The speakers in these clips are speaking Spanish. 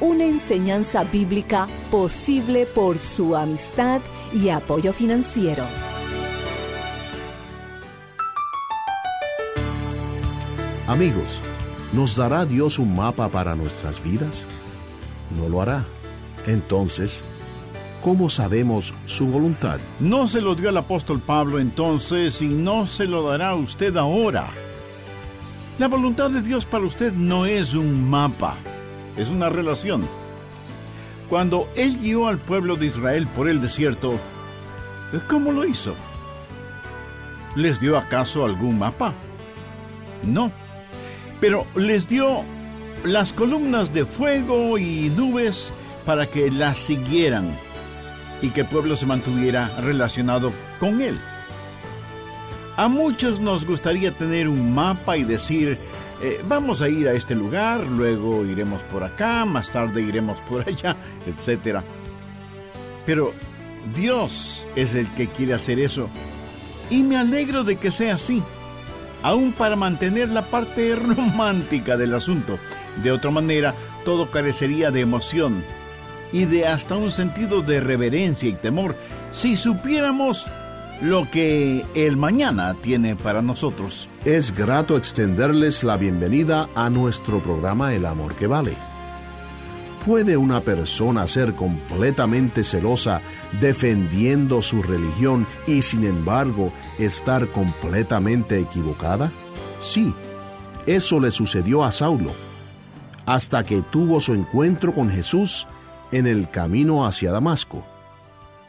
una enseñanza bíblica posible por su amistad y apoyo financiero. Amigos, ¿nos dará Dios un mapa para nuestras vidas? No lo hará. Entonces, ¿cómo sabemos su voluntad? No se lo dio al apóstol Pablo entonces y no se lo dará a usted ahora. La voluntad de Dios para usted no es un mapa, es una relación. Cuando Él guió al pueblo de Israel por el desierto, ¿cómo lo hizo? ¿Les dio acaso algún mapa? No, pero les dio las columnas de fuego y nubes para que la siguieran y que el pueblo se mantuviera relacionado con él. A muchos nos gustaría tener un mapa y decir, eh, vamos a ir a este lugar, luego iremos por acá, más tarde iremos por allá, etc. Pero Dios es el que quiere hacer eso. Y me alegro de que sea así, aún para mantener la parte romántica del asunto. De otra manera, todo carecería de emoción y de hasta un sentido de reverencia y temor si supiéramos lo que el mañana tiene para nosotros. Es grato extenderles la bienvenida a nuestro programa El Amor que Vale. ¿Puede una persona ser completamente celosa defendiendo su religión y sin embargo estar completamente equivocada? Sí, eso le sucedió a Saulo, hasta que tuvo su encuentro con Jesús en el camino hacia Damasco.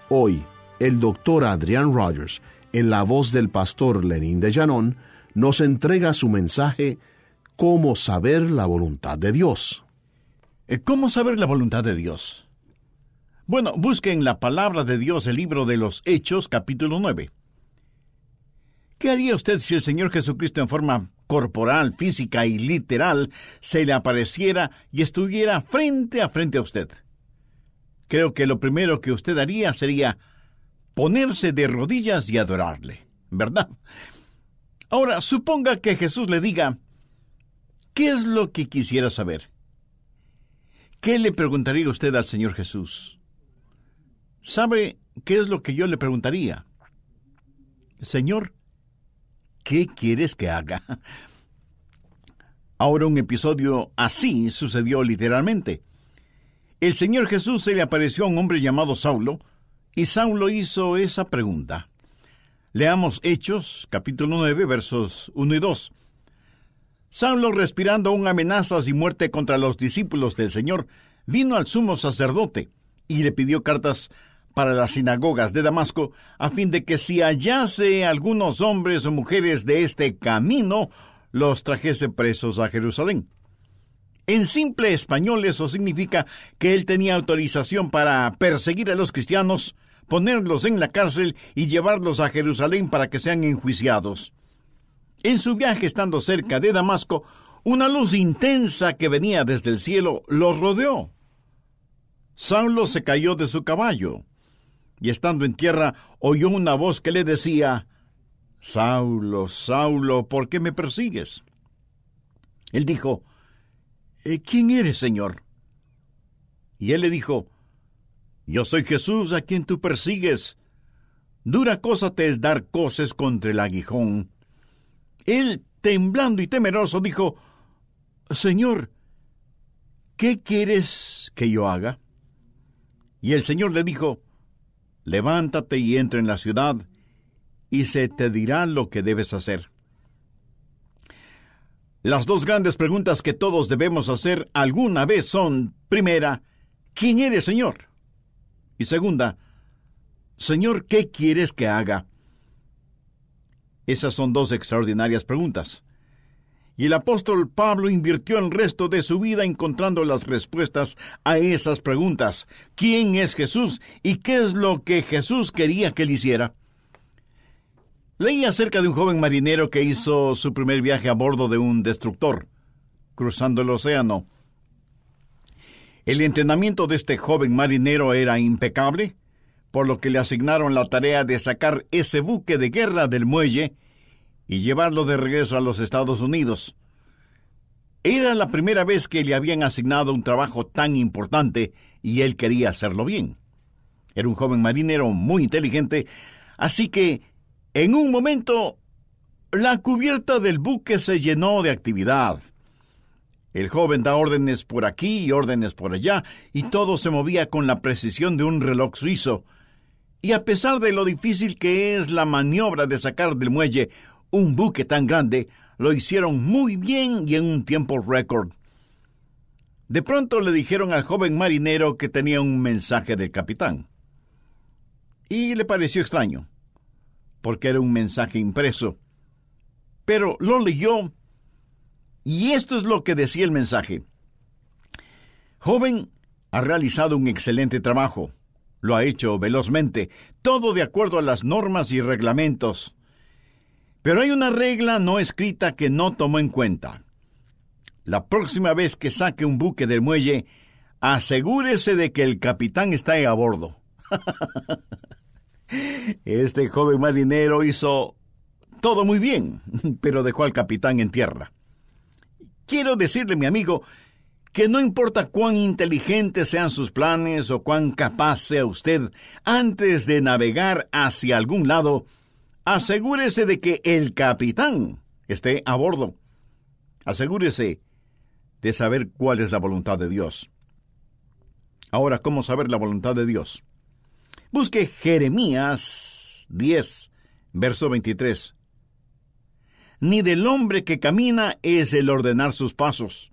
Hoy, el doctor Adrián Rogers, en la voz del pastor Lenín de Llanón, nos entrega su mensaje Cómo saber la voluntad de Dios. Eh, ¿Cómo saber la voluntad de Dios? Bueno, busquen la palabra de Dios, el libro de los Hechos, capítulo 9. ¿Qué haría usted si el Señor Jesucristo en forma corporal, física y literal se le apareciera y estuviera frente a frente a usted? Creo que lo primero que usted haría sería ponerse de rodillas y adorarle, ¿verdad? Ahora, suponga que Jesús le diga, ¿qué es lo que quisiera saber? ¿Qué le preguntaría usted al Señor Jesús? ¿Sabe qué es lo que yo le preguntaría? Señor, ¿qué quieres que haga? Ahora un episodio así sucedió literalmente. El Señor Jesús se le apareció a un hombre llamado Saulo, y Saulo hizo esa pregunta. Leamos Hechos, capítulo 9, versos 1 y 2. Saulo, respirando aún amenazas y muerte contra los discípulos del Señor, vino al sumo sacerdote y le pidió cartas para las sinagogas de Damasco, a fin de que si hallase algunos hombres o mujeres de este camino, los trajese presos a Jerusalén. En simple español eso significa que él tenía autorización para perseguir a los cristianos, ponerlos en la cárcel y llevarlos a Jerusalén para que sean enjuiciados. En su viaje estando cerca de Damasco, una luz intensa que venía desde el cielo los rodeó. Saulo se cayó de su caballo y estando en tierra oyó una voz que le decía, Saulo, Saulo, ¿por qué me persigues? Él dijo, eh, ¿quién eres, Señor? Y él le dijo, Yo soy Jesús a quien tú persigues. Dura cosa te es dar coces contra el aguijón. Él, temblando y temeroso, dijo, Señor, ¿qué quieres que yo haga? Y el Señor le dijo, Levántate y entra en la ciudad, y se te dirá lo que debes hacer. Las dos grandes preguntas que todos debemos hacer alguna vez son, primera, ¿quién eres, Señor? Y segunda, Señor, ¿qué quieres que haga? Esas son dos extraordinarias preguntas. Y el apóstol Pablo invirtió el resto de su vida encontrando las respuestas a esas preguntas. ¿Quién es Jesús y qué es lo que Jesús quería que él hiciera? Leí acerca de un joven marinero que hizo su primer viaje a bordo de un destructor, cruzando el océano. El entrenamiento de este joven marinero era impecable, por lo que le asignaron la tarea de sacar ese buque de guerra del muelle y llevarlo de regreso a los Estados Unidos. Era la primera vez que le habían asignado un trabajo tan importante y él quería hacerlo bien. Era un joven marinero muy inteligente, así que en un momento la cubierta del buque se llenó de actividad. El joven da órdenes por aquí y órdenes por allá, y todo se movía con la precisión de un reloj suizo. Y a pesar de lo difícil que es la maniobra de sacar del muelle un buque tan grande, lo hicieron muy bien y en un tiempo récord. De pronto le dijeron al joven marinero que tenía un mensaje del capitán. Y le pareció extraño, porque era un mensaje impreso. Pero lo leyó y esto es lo que decía el mensaje. Joven, ha realizado un excelente trabajo. Lo ha hecho velozmente, todo de acuerdo a las normas y reglamentos. Pero hay una regla no escrita que no tomó en cuenta. La próxima vez que saque un buque del muelle, asegúrese de que el capitán está a bordo. este joven marinero hizo todo muy bien, pero dejó al capitán en tierra. Quiero decirle, mi amigo, que no importa cuán inteligentes sean sus planes o cuán capaz sea usted, antes de navegar hacia algún lado, asegúrese de que el capitán esté a bordo. Asegúrese de saber cuál es la voluntad de Dios. Ahora, ¿cómo saber la voluntad de Dios? Busque Jeremías 10, verso 23. Ni del hombre que camina es el ordenar sus pasos.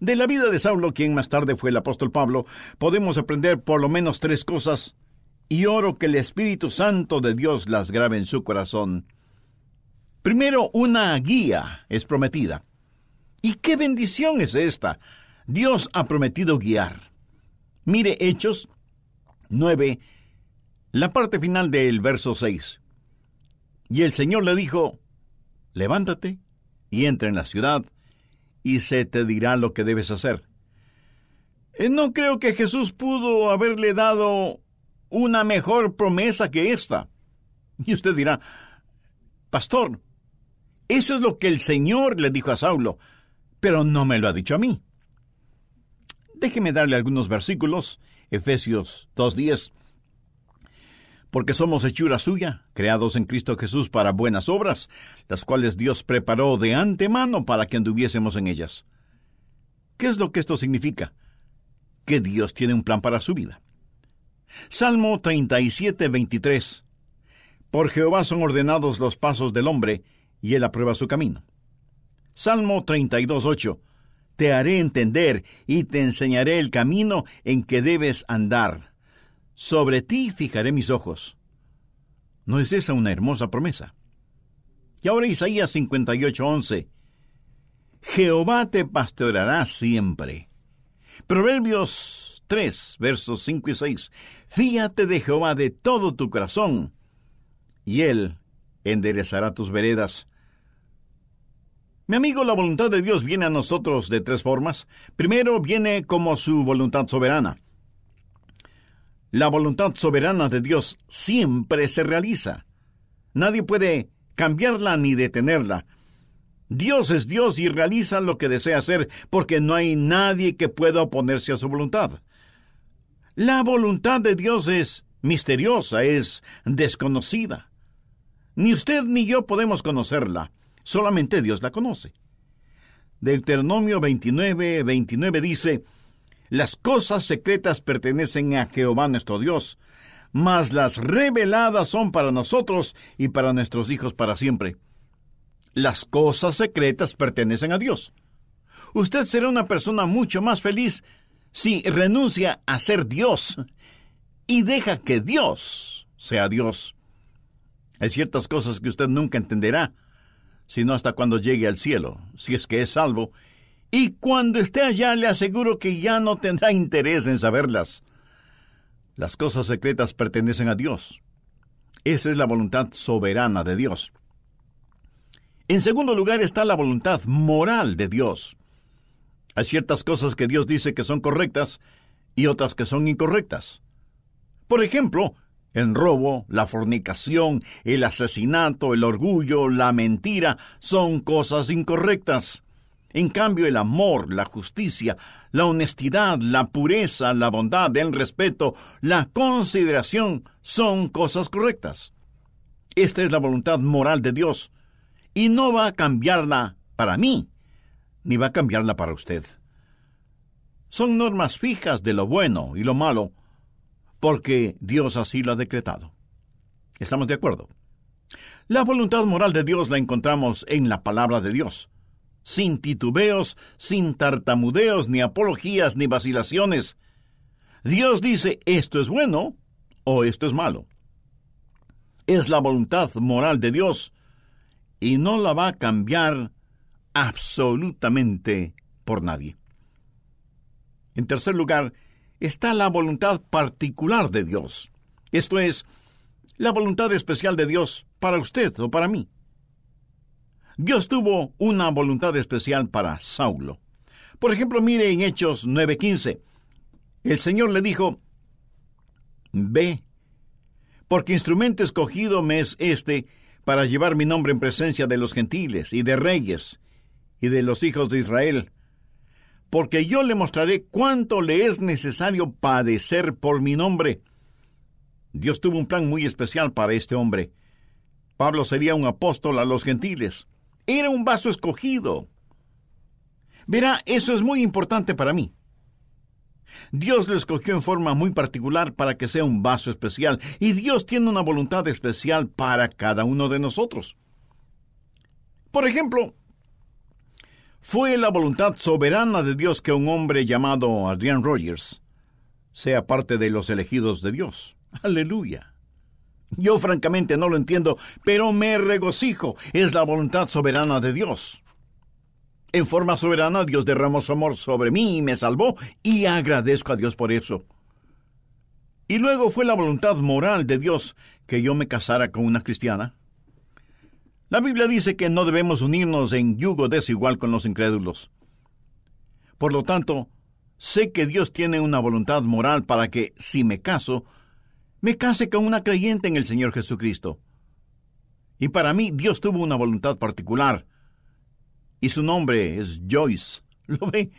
De la vida de Saulo, quien más tarde fue el apóstol Pablo, podemos aprender por lo menos tres cosas y oro que el Espíritu Santo de Dios las grabe en su corazón. Primero, una guía es prometida. ¿Y qué bendición es esta? Dios ha prometido guiar. Mire Hechos 9, la parte final del verso 6. Y el Señor le dijo, levántate y entra en la ciudad, y se te dirá lo que debes hacer. Eh, no creo que Jesús pudo haberle dado una mejor promesa que esta. Y usted dirá, Pastor, eso es lo que el Señor le dijo a Saulo, pero no me lo ha dicho a mí. Déjeme darle algunos versículos, Efesios 2.10. Porque somos hechura suya, creados en Cristo Jesús para buenas obras, las cuales Dios preparó de antemano para que anduviésemos en ellas. ¿Qué es lo que esto significa? Que Dios tiene un plan para su vida. Salmo 37, 23. Por Jehová son ordenados los pasos del hombre, y él aprueba su camino. Salmo 32, 8. Te haré entender y te enseñaré el camino en que debes andar. Sobre ti fijaré mis ojos. ¿No es esa una hermosa promesa? Y ahora Isaías 58, 11. Jehová te pastoreará siempre. Proverbios 3, versos 5 y 6. Fíate de Jehová de todo tu corazón, y Él enderezará tus veredas. Mi amigo, la voluntad de Dios viene a nosotros de tres formas. Primero, viene como su voluntad soberana. La voluntad soberana de Dios siempre se realiza. Nadie puede cambiarla ni detenerla. Dios es Dios y realiza lo que desea hacer porque no hay nadie que pueda oponerse a su voluntad. La voluntad de Dios es misteriosa, es desconocida. Ni usted ni yo podemos conocerla, solamente Dios la conoce. Deuteronomio 29, 29 dice, Las cosas secretas pertenecen a Jehová nuestro Dios, mas las reveladas son para nosotros y para nuestros hijos para siempre. Las cosas secretas pertenecen a Dios. Usted será una persona mucho más feliz si renuncia a ser Dios y deja que Dios sea Dios. Hay ciertas cosas que usted nunca entenderá, sino hasta cuando llegue al cielo, si es que es salvo, y cuando esté allá le aseguro que ya no tendrá interés en saberlas. Las cosas secretas pertenecen a Dios. Esa es la voluntad soberana de Dios. En segundo lugar está la voluntad moral de Dios. Hay ciertas cosas que Dios dice que son correctas y otras que son incorrectas. Por ejemplo, el robo, la fornicación, el asesinato, el orgullo, la mentira son cosas incorrectas. En cambio, el amor, la justicia, la honestidad, la pureza, la bondad, el respeto, la consideración son cosas correctas. Esta es la voluntad moral de Dios y no va a cambiarla para mí, ni va a cambiarla para usted. Son normas fijas de lo bueno y lo malo, porque Dios así lo ha decretado. ¿Estamos de acuerdo? La voluntad moral de Dios la encontramos en la palabra de Dios, sin titubeos, sin tartamudeos, ni apologías, ni vacilaciones. Dios dice esto es bueno o esto es malo. Es la voluntad moral de Dios y no la va a cambiar absolutamente por nadie. En tercer lugar, está la voluntad particular de Dios. Esto es, la voluntad especial de Dios para usted o para mí. Dios tuvo una voluntad especial para Saulo. Por ejemplo, mire en Hechos 9:15. El Señor le dijo, Ve, porque instrumento escogido me es este para llevar mi nombre en presencia de los gentiles y de reyes y de los hijos de Israel, porque yo le mostraré cuánto le es necesario padecer por mi nombre. Dios tuvo un plan muy especial para este hombre. Pablo sería un apóstol a los gentiles. Era un vaso escogido. Verá, eso es muy importante para mí. Dios lo escogió en forma muy particular para que sea un vaso especial, y Dios tiene una voluntad especial para cada uno de nosotros. Por ejemplo, fue la voluntad soberana de Dios que un hombre llamado Adrian Rogers sea parte de los elegidos de Dios. Aleluya. Yo francamente no lo entiendo, pero me regocijo. Es la voluntad soberana de Dios. En forma soberana, Dios derramó su amor sobre mí y me salvó, y agradezco a Dios por eso. Y luego fue la voluntad moral de Dios que yo me casara con una cristiana. La Biblia dice que no debemos unirnos en yugo desigual con los incrédulos. Por lo tanto, sé que Dios tiene una voluntad moral para que, si me caso, me case con una creyente en el Señor Jesucristo. Y para mí Dios tuvo una voluntad particular, y su nombre es Joyce. ¿Lo ve?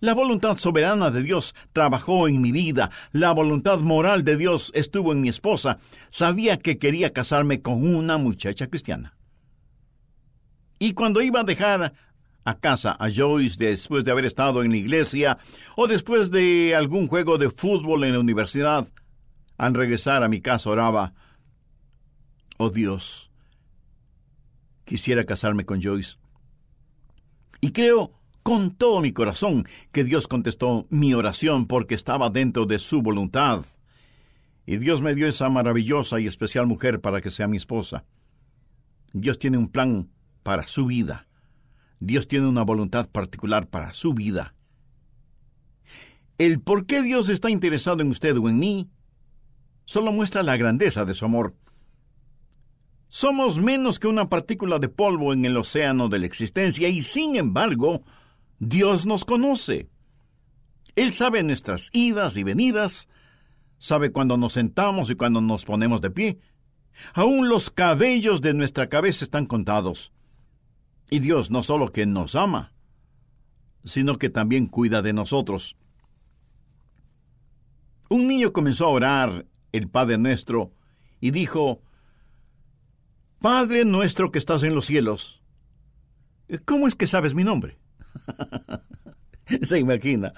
La voluntad soberana de Dios trabajó en mi vida, la voluntad moral de Dios estuvo en mi esposa. Sabía que quería casarme con una muchacha cristiana. Y cuando iba a dejar a casa a Joyce después de haber estado en la iglesia o después de algún juego de fútbol en la universidad, al regresar a mi casa oraba, oh Dios, quisiera casarme con Joyce. Y creo con todo mi corazón que Dios contestó mi oración porque estaba dentro de su voluntad. Y Dios me dio esa maravillosa y especial mujer para que sea mi esposa. Dios tiene un plan para su vida. Dios tiene una voluntad particular para su vida. El por qué Dios está interesado en usted o en mí solo muestra la grandeza de su amor. Somos menos que una partícula de polvo en el océano de la existencia y sin embargo, Dios nos conoce. Él sabe nuestras idas y venidas, Sabe cuando nos sentamos y cuando nos ponemos de pie. Aún los cabellos de nuestra cabeza están contados. Y Dios no solo que nos ama, sino que también cuida de nosotros. Un niño comenzó a orar el Padre nuestro y dijo, Padre nuestro que estás en los cielos, ¿cómo es que sabes mi nombre? Se imagina,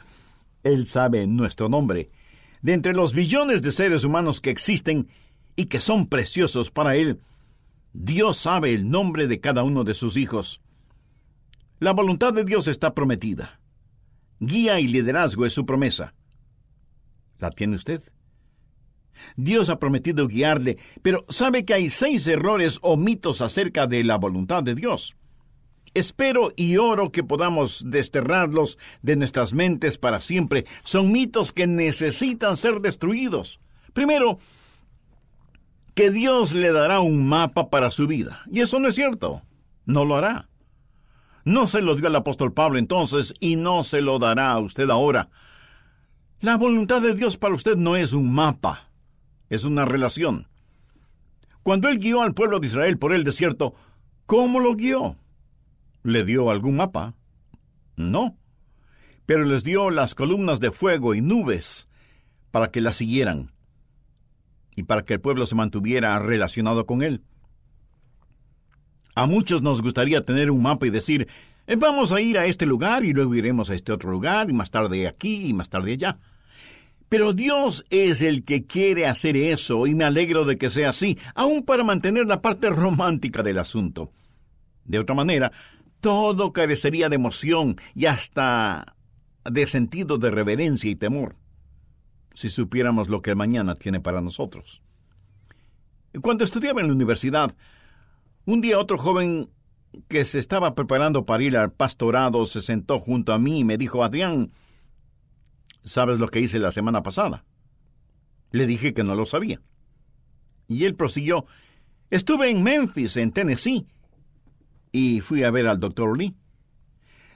Él sabe nuestro nombre. De entre los billones de seres humanos que existen y que son preciosos para Él, Dios sabe el nombre de cada uno de sus hijos. La voluntad de Dios está prometida. Guía y liderazgo es su promesa. ¿La tiene usted? Dios ha prometido guiarle, pero sabe que hay seis errores o mitos acerca de la voluntad de Dios. Espero y oro que podamos desterrarlos de nuestras mentes para siempre. Son mitos que necesitan ser destruidos. Primero, que Dios le dará un mapa para su vida. Y eso no es cierto. No lo hará. No se lo dio al apóstol Pablo entonces y no se lo dará a usted ahora. La voluntad de Dios para usted no es un mapa, es una relación. Cuando Él guió al pueblo de Israel por el desierto, ¿cómo lo guió? ¿Le dio algún mapa? No. Pero les dio las columnas de fuego y nubes para que las siguieran y para que el pueblo se mantuviera relacionado con él. A muchos nos gustaría tener un mapa y decir, eh, vamos a ir a este lugar y luego iremos a este otro lugar y más tarde aquí y más tarde allá. Pero Dios es el que quiere hacer eso y me alegro de que sea así, aun para mantener la parte romántica del asunto. De otra manera, todo carecería de emoción y hasta de sentido de reverencia y temor, si supiéramos lo que el mañana tiene para nosotros. Cuando estudiaba en la universidad, un día otro joven que se estaba preparando para ir al pastorado se sentó junto a mí y me dijo, Adrián, ¿sabes lo que hice la semana pasada? Le dije que no lo sabía. Y él prosiguió, estuve en Memphis, en Tennessee, y fui a ver al doctor Lee.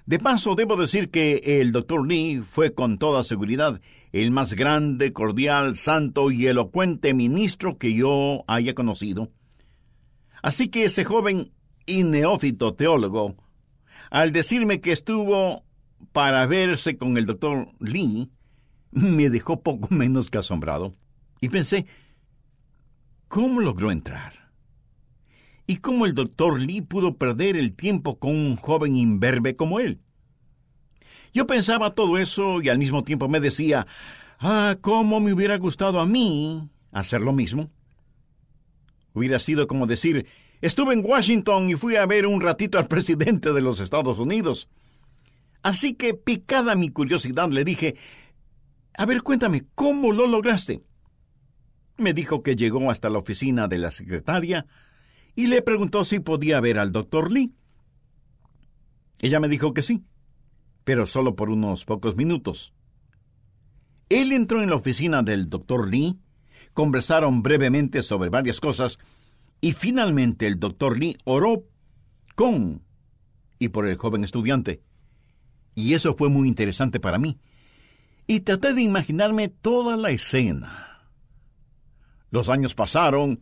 De paso, debo decir que el doctor Lee fue con toda seguridad el más grande, cordial, santo y elocuente ministro que yo haya conocido. Así que ese joven y neófito teólogo, al decirme que estuvo para verse con el doctor Lee, me dejó poco menos que asombrado. Y pensé, ¿cómo logró entrar? ¿Y cómo el doctor Lee pudo perder el tiempo con un joven imberbe como él? Yo pensaba todo eso y al mismo tiempo me decía, ah, cómo me hubiera gustado a mí hacer lo mismo. Hubiera sido como decir, Estuve en Washington y fui a ver un ratito al presidente de los Estados Unidos. Así que, picada mi curiosidad, le dije, A ver, cuéntame, ¿cómo lo lograste? Me dijo que llegó hasta la oficina de la secretaria y le preguntó si podía ver al doctor Lee. Ella me dijo que sí, pero solo por unos pocos minutos. Él entró en la oficina del doctor Lee, conversaron brevemente sobre varias cosas y finalmente el doctor Lee oró con y por el joven estudiante. Y eso fue muy interesante para mí. Y traté de imaginarme toda la escena. Los años pasaron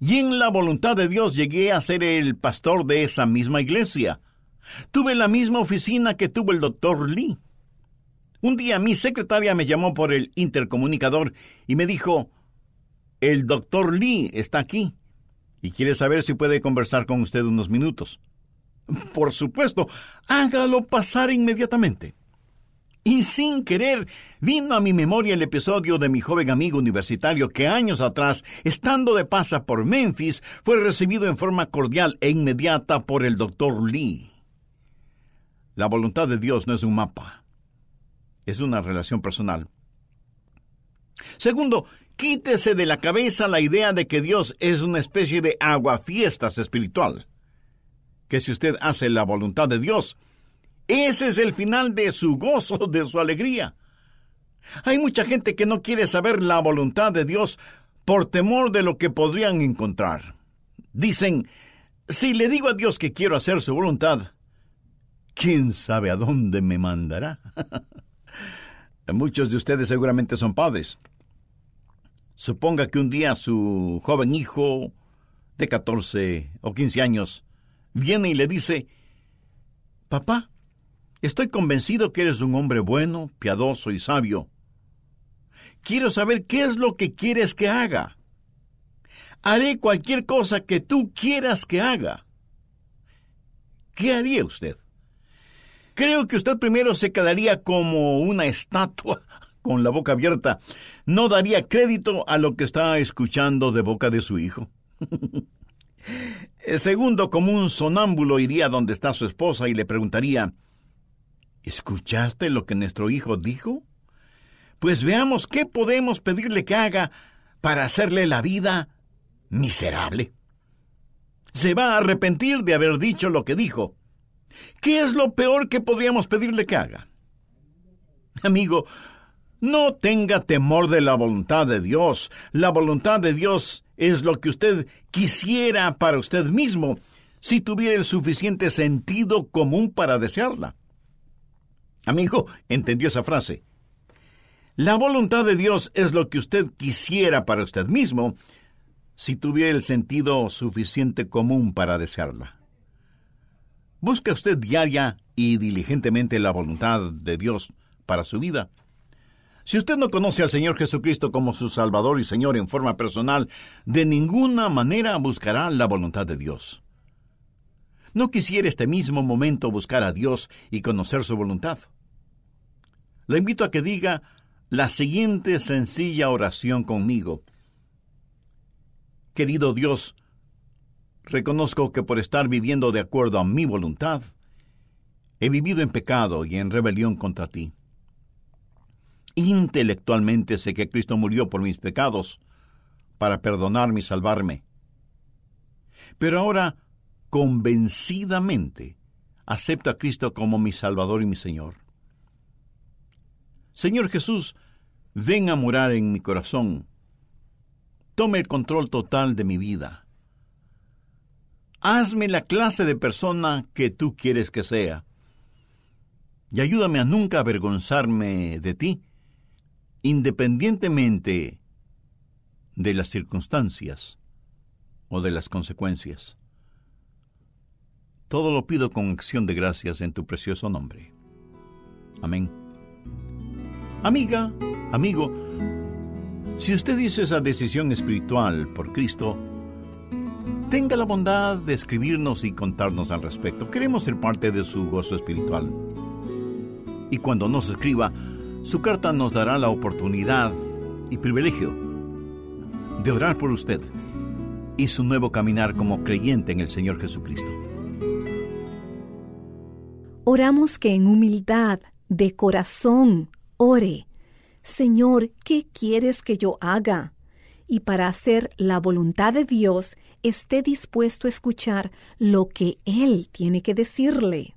y en la voluntad de Dios llegué a ser el pastor de esa misma iglesia. Tuve la misma oficina que tuvo el doctor Lee. Un día mi secretaria me llamó por el intercomunicador y me dijo, el doctor Lee está aquí y quiere saber si puede conversar con usted unos minutos. Por supuesto, hágalo pasar inmediatamente. Y sin querer, vino a mi memoria el episodio de mi joven amigo universitario que años atrás, estando de pasa por Memphis, fue recibido en forma cordial e inmediata por el doctor Lee. La voluntad de Dios no es un mapa, es una relación personal. Segundo, Quítese de la cabeza la idea de que Dios es una especie de aguafiestas espiritual. Que si usted hace la voluntad de Dios, ese es el final de su gozo, de su alegría. Hay mucha gente que no quiere saber la voluntad de Dios por temor de lo que podrían encontrar. Dicen, si le digo a Dios que quiero hacer su voluntad, ¿quién sabe a dónde me mandará? Muchos de ustedes seguramente son padres. Suponga que un día su joven hijo de 14 o 15 años viene y le dice, Papá, estoy convencido que eres un hombre bueno, piadoso y sabio. Quiero saber qué es lo que quieres que haga. Haré cualquier cosa que tú quieras que haga. ¿Qué haría usted? Creo que usted primero se quedaría como una estatua con la boca abierta. No daría crédito a lo que está escuchando de boca de su hijo. Segundo, como un sonámbulo, iría donde está su esposa y le preguntaría, ¿Escuchaste lo que nuestro hijo dijo? Pues veamos qué podemos pedirle que haga para hacerle la vida miserable. Se va a arrepentir de haber dicho lo que dijo. ¿Qué es lo peor que podríamos pedirle que haga? Amigo, no tenga temor de la voluntad de Dios. La voluntad de Dios es lo que usted quisiera para usted mismo, si tuviera el suficiente sentido común para desearla. Amigo, ¿entendió esa frase? La voluntad de Dios es lo que usted quisiera para usted mismo, si tuviera el sentido suficiente común para desearla. Busca usted diaria y diligentemente la voluntad de Dios para su vida. Si usted no conoce al Señor Jesucristo como su Salvador y Señor en forma personal, de ninguna manera buscará la voluntad de Dios. ¿No quisiera este mismo momento buscar a Dios y conocer su voluntad? Le invito a que diga la siguiente sencilla oración conmigo. Querido Dios, reconozco que por estar viviendo de acuerdo a mi voluntad, he vivido en pecado y en rebelión contra ti. Intelectualmente sé que Cristo murió por mis pecados, para perdonarme y salvarme. Pero ahora, convencidamente, acepto a Cristo como mi Salvador y mi Señor. Señor Jesús, ven a morar en mi corazón. Tome el control total de mi vida. Hazme la clase de persona que tú quieres que sea. Y ayúdame a nunca avergonzarme de ti, independientemente de las circunstancias o de las consecuencias. Todo lo pido con acción de gracias en tu precioso nombre. Amén. Amiga, amigo, si usted hizo esa decisión espiritual por Cristo, tenga la bondad de escribirnos y contarnos al respecto. Queremos ser parte de su gozo espiritual. Y cuando nos escriba, su carta nos dará la oportunidad y privilegio de orar por usted y su nuevo caminar como creyente en el Señor Jesucristo. Oramos que en humildad, de corazón, Ore, Señor, ¿qué quieres que yo haga? Y para hacer la voluntad de Dios, esté dispuesto a escuchar lo que Él tiene que decirle.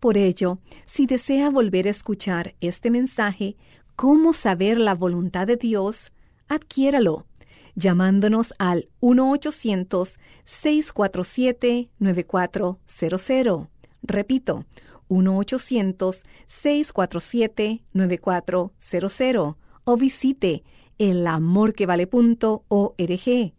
Por ello, si desea volver a escuchar este mensaje, ¿Cómo saber la voluntad de Dios? Adquiéralo llamándonos al 1-800-647-9400. Repito, 1-800-647-9400 o visite elamorquevale.org.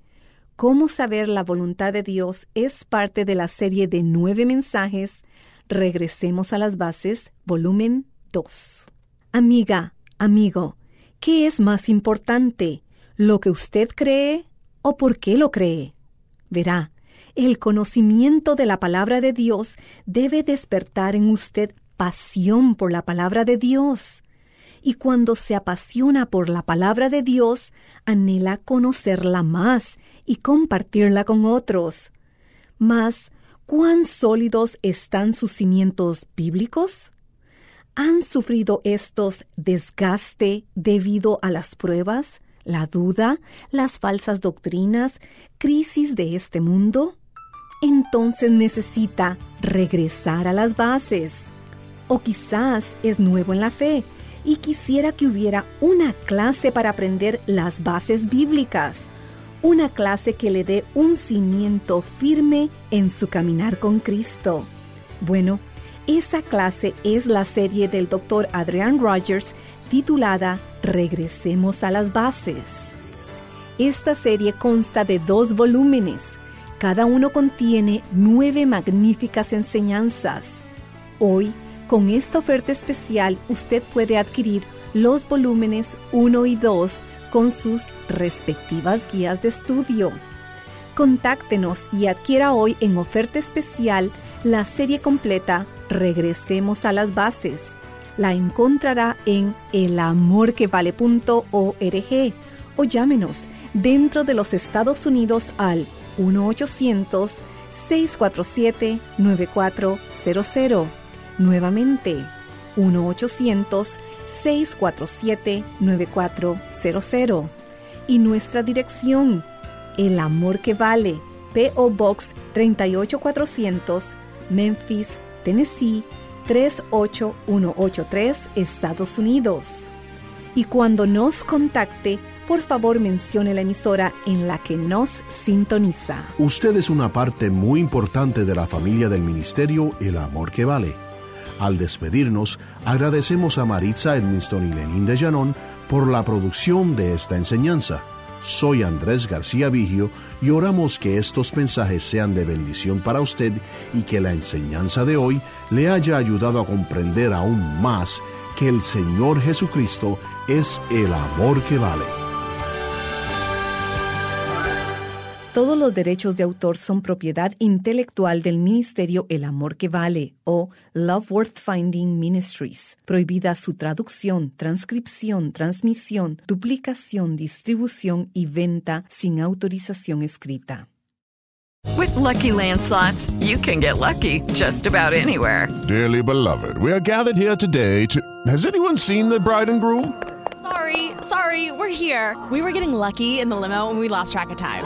Cómo saber la voluntad de Dios es parte de la serie de nueve mensajes. Regresemos a las bases, volumen 2. Amiga, amigo, ¿qué es más importante? ¿Lo que usted cree o por qué lo cree? Verá, el conocimiento de la palabra de Dios debe despertar en usted pasión por la palabra de Dios. Y cuando se apasiona por la palabra de Dios, anhela conocerla más y compartirla con otros. Mas, ¿cuán sólidos están sus cimientos bíblicos? ¿Han sufrido estos desgaste debido a las pruebas, la duda, las falsas doctrinas, crisis de este mundo? entonces necesita regresar a las bases. O quizás es nuevo en la fe y quisiera que hubiera una clase para aprender las bases bíblicas, una clase que le dé un cimiento firme en su caminar con Cristo. Bueno, esa clase es la serie del Dr. Adrian Rogers titulada Regresemos a las bases. Esta serie consta de dos volúmenes. Cada uno contiene nueve magníficas enseñanzas. Hoy, con esta oferta especial, usted puede adquirir los volúmenes 1 y 2 con sus respectivas guías de estudio. Contáctenos y adquiera hoy en oferta especial la serie completa Regresemos a las bases. La encontrará en elamorquevale.org o llámenos dentro de los Estados Unidos al 1-800-647-9400. Nuevamente, 1-800-647-9400. Y nuestra dirección, El Amor que Vale, P.O. Box 38400, Memphis, Tennessee 38183, Estados Unidos. Y cuando nos contacte, por favor mencione la emisora en la que nos sintoniza. Usted es una parte muy importante de la familia del ministerio El Amor que Vale. Al despedirnos, agradecemos a Maritza Edmiston y Lenín de Llanón por la producción de esta enseñanza. Soy Andrés García Vigio y oramos que estos mensajes sean de bendición para usted y que la enseñanza de hoy le haya ayudado a comprender aún más que el Señor Jesucristo es el amor que vale. Todos los derechos de autor son propiedad intelectual del Ministerio El Amor que Vale o Love Worth Finding Ministries. Prohibida su traducción, transcripción, transmisión, duplicación, distribución y venta sin autorización escrita. With lucky landslots, you can get lucky just about anywhere. Dearly beloved, we are gathered here today to. Has anyone seen the bride and groom? Sorry, sorry, we're here. We were getting lucky in the limo and we lost track of time.